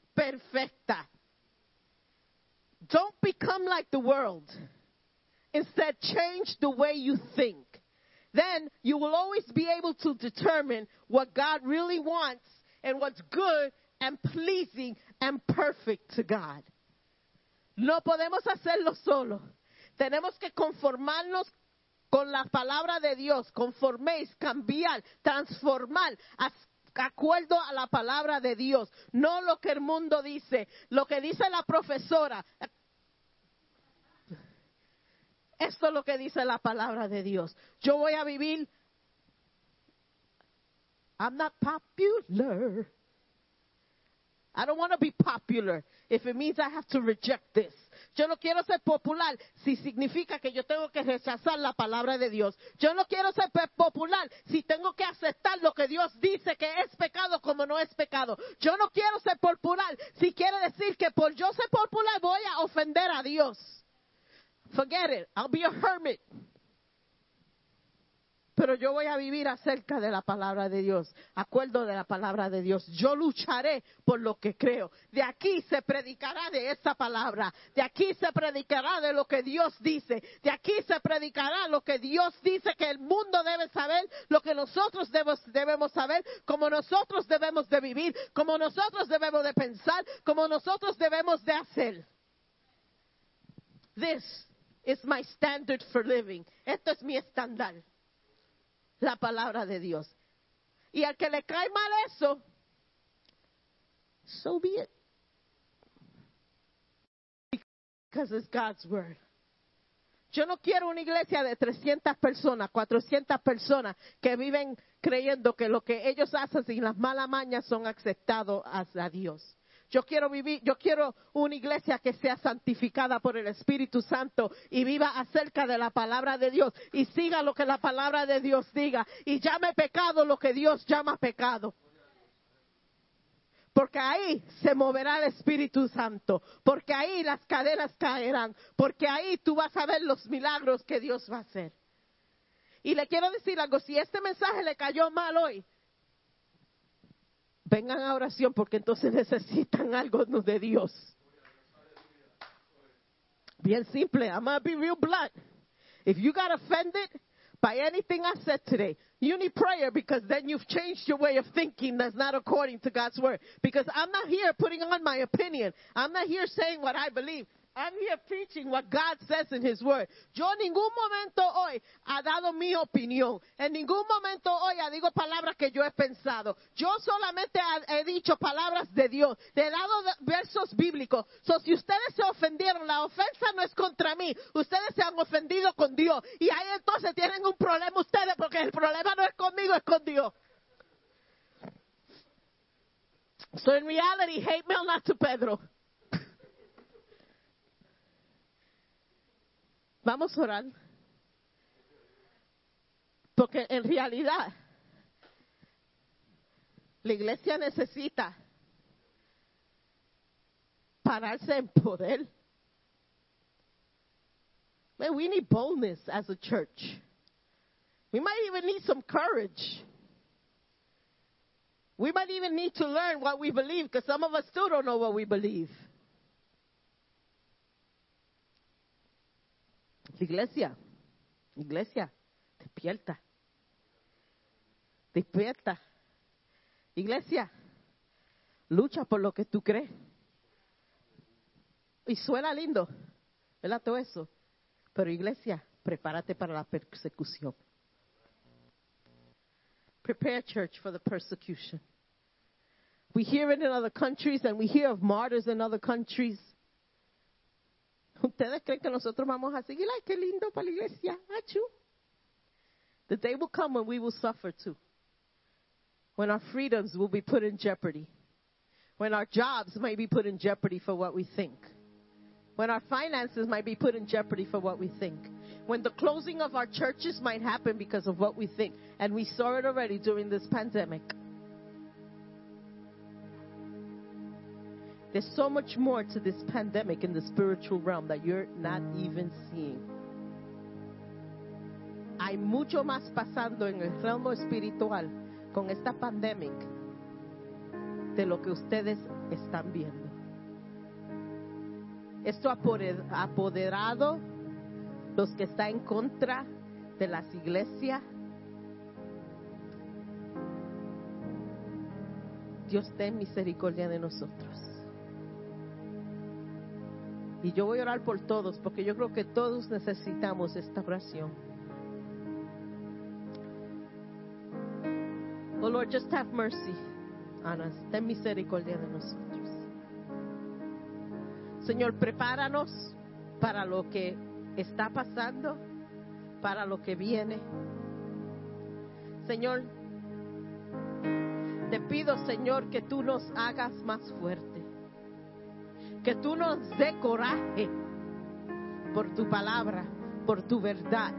perfecta. Don't become like the world. Instead, change the way you think. Then you will always be able to determine what God really wants and what's good and pleasing and perfect to God. No podemos hacerlo solo. Tenemos que conformarnos con la palabra de Dios, conforméis, cambiar, transformar, acuerdo a la palabra de Dios, no lo que el mundo dice, lo que dice la profesora. Esto es lo que dice la palabra de Dios. Yo voy a vivir. I'm not popular. I don't want to be popular if it means I have to reject this. Yo no quiero ser popular si significa que yo tengo que rechazar la palabra de Dios. Yo no quiero ser popular si tengo que aceptar lo que Dios dice que es pecado como no es pecado. Yo no quiero ser popular si quiere decir que por yo ser popular voy a ofender a Dios. Forget it. I'll be a hermit. Pero yo voy a vivir acerca de la palabra de Dios, acuerdo de la palabra de Dios. Yo lucharé por lo que creo. De aquí se predicará de esa palabra, de aquí se predicará de lo que Dios dice, de aquí se predicará lo que Dios dice que el mundo debe saber, lo que nosotros debemos, debemos saber, como nosotros debemos de vivir, como nosotros debemos de pensar, como nosotros debemos de hacer. This is my standard for living. Esto es mi estándar la palabra de Dios. Y al que le cae mal eso, so be it. Because it's God's word. Yo no quiero una iglesia de 300 personas, 400 personas que viven creyendo que lo que ellos hacen sin las malas mañas son aceptados a Dios. Yo quiero vivir, yo quiero una iglesia que sea santificada por el Espíritu Santo y viva acerca de la palabra de Dios y siga lo que la palabra de Dios diga y llame pecado lo que Dios llama pecado. Porque ahí se moverá el Espíritu Santo, porque ahí las cadenas caerán, porque ahí tú vas a ver los milagros que Dios va a hacer. Y le quiero decir algo, si este mensaje le cayó mal hoy, vengan a oración porque entonces necesitan algo de Dios. Bien simple. I'm going to be real blunt. If you got offended by anything I said today, you need prayer because then you've changed your way of thinking that's not according to God's word. Because I'm not here putting on my opinion. I'm not here saying what I believe. I'm here preaching what God says in His Word. Yo en ningún momento hoy ha dado mi opinión. En ningún momento hoy ha digo palabras que yo he pensado. Yo solamente he dicho palabras de Dios. He dado versos bíblicos. So, si ustedes se ofendieron, la ofensa no es contra mí. Ustedes se han ofendido con Dios. Y ahí entonces tienen un problema ustedes porque el problema no es conmigo, es con Dios. So in reality, hate mail not to Pedro. Vamos a orar. Porque en realidad la iglesia necesita pararse en poder. Man, we need boldness as a church. We might even need some courage. We might even need to learn what we believe because some of us still don't know what we believe. Iglesia, iglesia, despierta. Despierta. Iglesia, lucha por lo que tú crees. Y suena lindo, ¿verdad? Todo eso. Pero iglesia, prepárate para la persecución. Prepare church for the persecution. We hear it in other countries and we hear of martyrs in other countries. ¿Ustedes creen que nosotros vamos a seguir? Ay, qué lindo para la iglesia. Achú. The day will come when we will suffer too. When our freedoms will be put in jeopardy. When our jobs might be put in jeopardy for what we think. When our finances might be put in jeopardy for what we think. When the closing of our churches might happen because of what we think. And we saw it already during this pandemic. There's so much more to this pandemic in the spiritual realm that you're not even seeing. Hay mucho más pasando en el realmo espiritual con esta pandemia de lo que ustedes están viendo. Esto ha apoderado los que están en contra de las iglesias. Dios ten misericordia de nosotros. Y yo voy a orar por todos, porque yo creo que todos necesitamos esta oración. Oh Lord, just have mercy on us. Ten misericordia de nosotros. Señor, prepáranos para lo que está pasando, para lo que viene. Señor, te pido, Señor, que tú nos hagas más fuertes que tú nos dé coraje por tu palabra, por tu verdad.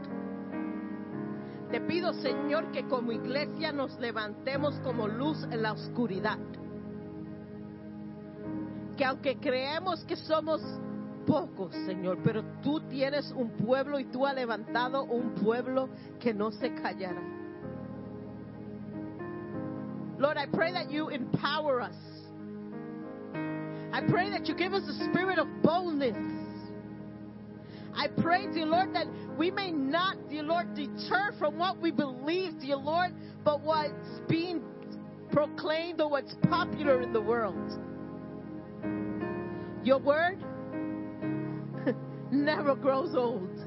Te pido, Señor, que como iglesia nos levantemos como luz en la oscuridad. Que aunque creemos que somos pocos, Señor, pero tú tienes un pueblo y tú has levantado un pueblo que no se callará. Lord, I pray that you empower us. I pray that you give us a spirit of boldness. I pray, dear Lord, that we may not, dear Lord, deter from what we believe, dear Lord, but what's being proclaimed or what's popular in the world. Your word never grows old.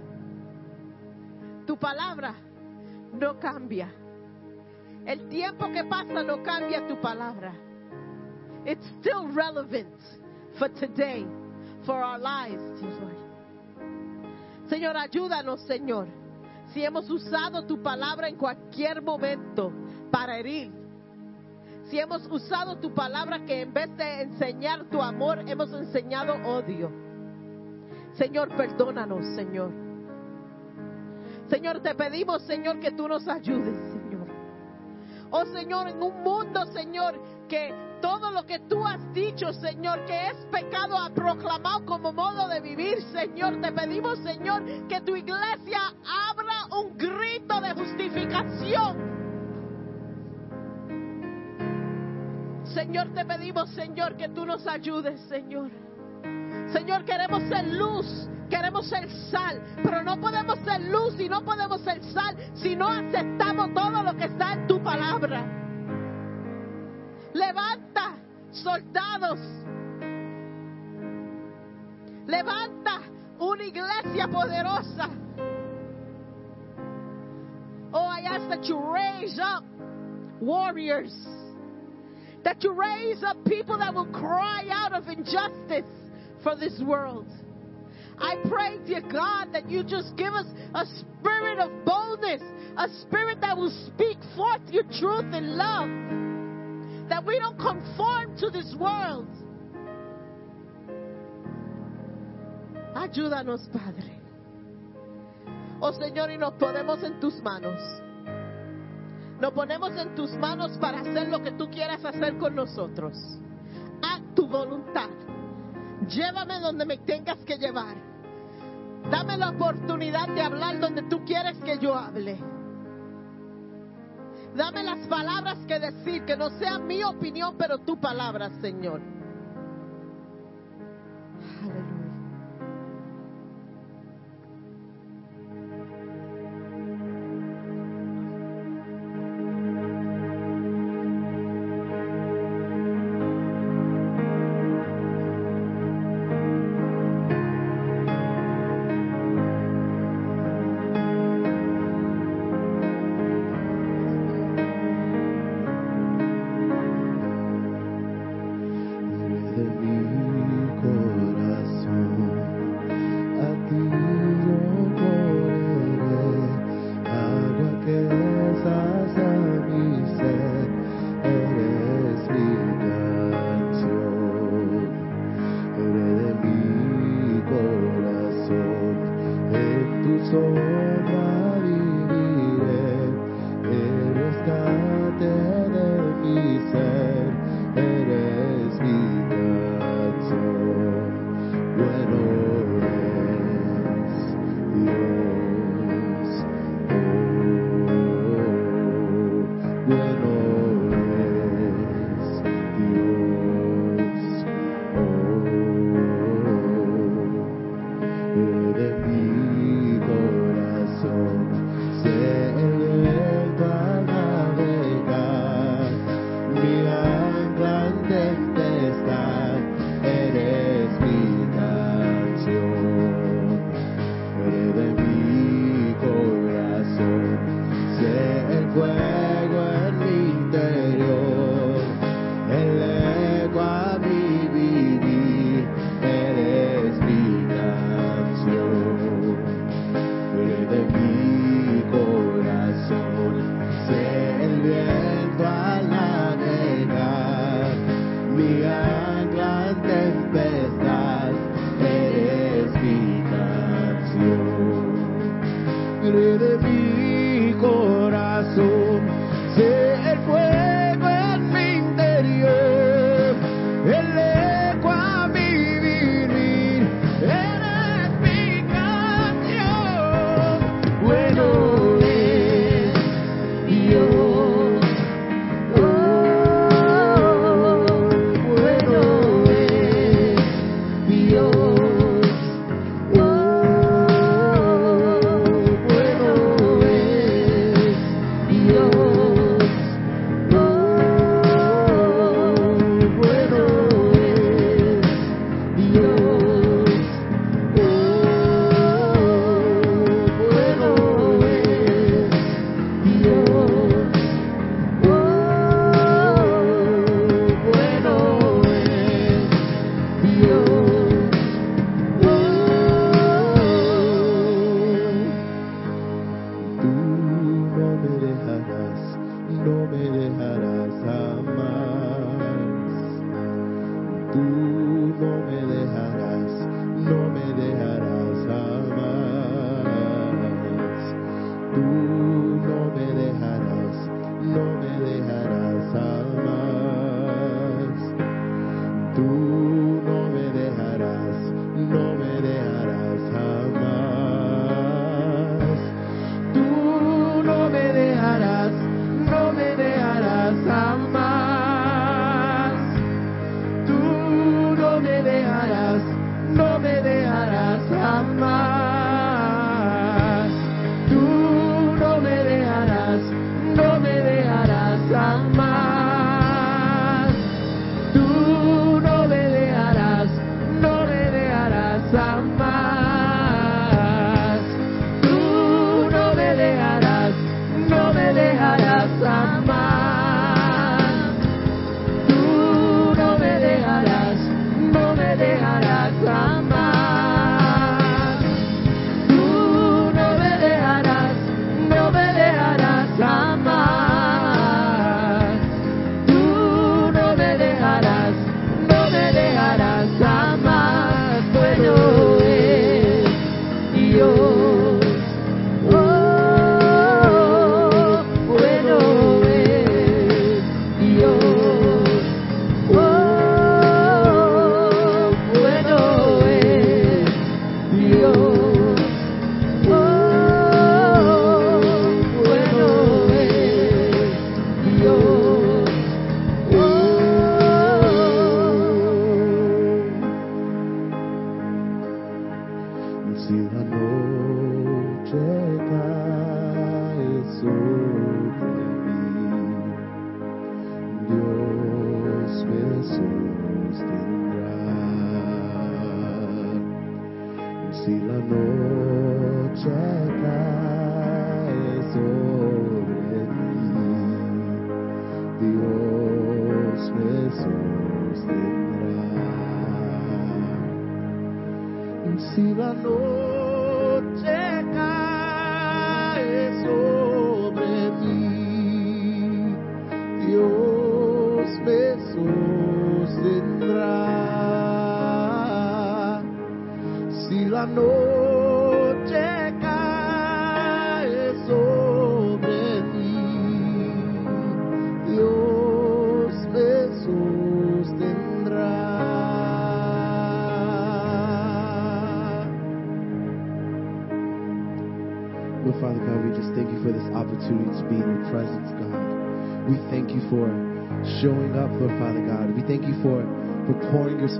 Tu palabra no cambia. El tiempo que pasa no cambia tu palabra. It's still relevant for today, for our lives, dear Lord. Señor, ayúdanos, Señor. Si hemos usado tu palabra en cualquier momento para herir, si hemos usado tu palabra que en vez de enseñar tu amor, hemos enseñado odio. Señor, perdónanos, Señor. Señor, te pedimos, Señor, que tú nos ayudes, Señor. Oh, Señor, en un mundo, Señor, que todo lo que tú has dicho, Señor, que es pecado, ha proclamado como modo de vivir, Señor. Te pedimos, Señor, que tu iglesia abra un grito de justificación. Señor, te pedimos, Señor, que tú nos ayudes, Señor. Señor, queremos ser luz, queremos ser sal, pero no podemos ser luz y no podemos ser sal si no aceptamos todo lo que está en tu palabra. Levanta soldados. Levanta una iglesia poderosa. Oh, I ask that you raise up warriors. That you raise up people that will cry out of injustice for this world. I pray, dear God, that you just give us a spirit of boldness, a spirit that will speak forth your truth in love that we don't conform to this world. Ayúdanos, Padre. Oh Señor, y nos ponemos en tus manos. Nos ponemos en tus manos para hacer lo que tú quieras hacer con nosotros. Haz tu voluntad. Llévame donde me tengas que llevar. Dame la oportunidad de hablar donde tú quieres que yo hable. Dame las palabras que decir, que no sea mi opinión, pero tu palabra, Señor. Aleluya.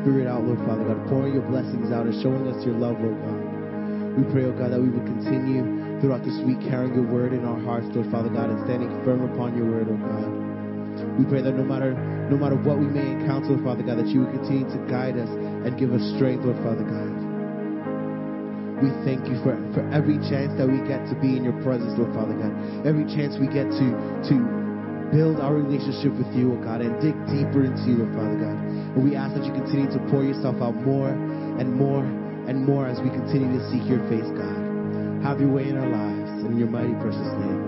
Spirit out, Lord Father God, pouring your blessings out and showing us your love, Lord God. We pray, oh God, that we would continue throughout this week carrying your word in our hearts, Lord Father God, and standing firm upon your word, oh God. We pray that no matter no matter what we may encounter, Lord Father God, that you would continue to guide us and give us strength, Lord Father God. We thank you for, for every chance that we get to be in your presence, Lord Father God. Every chance we get to to build our relationship with you, oh God, and dig deeper into you, Lord Father God. We ask that you continue to pour yourself out more and more and more as we continue to seek your face, God. Have your way in our lives. In your mighty precious name.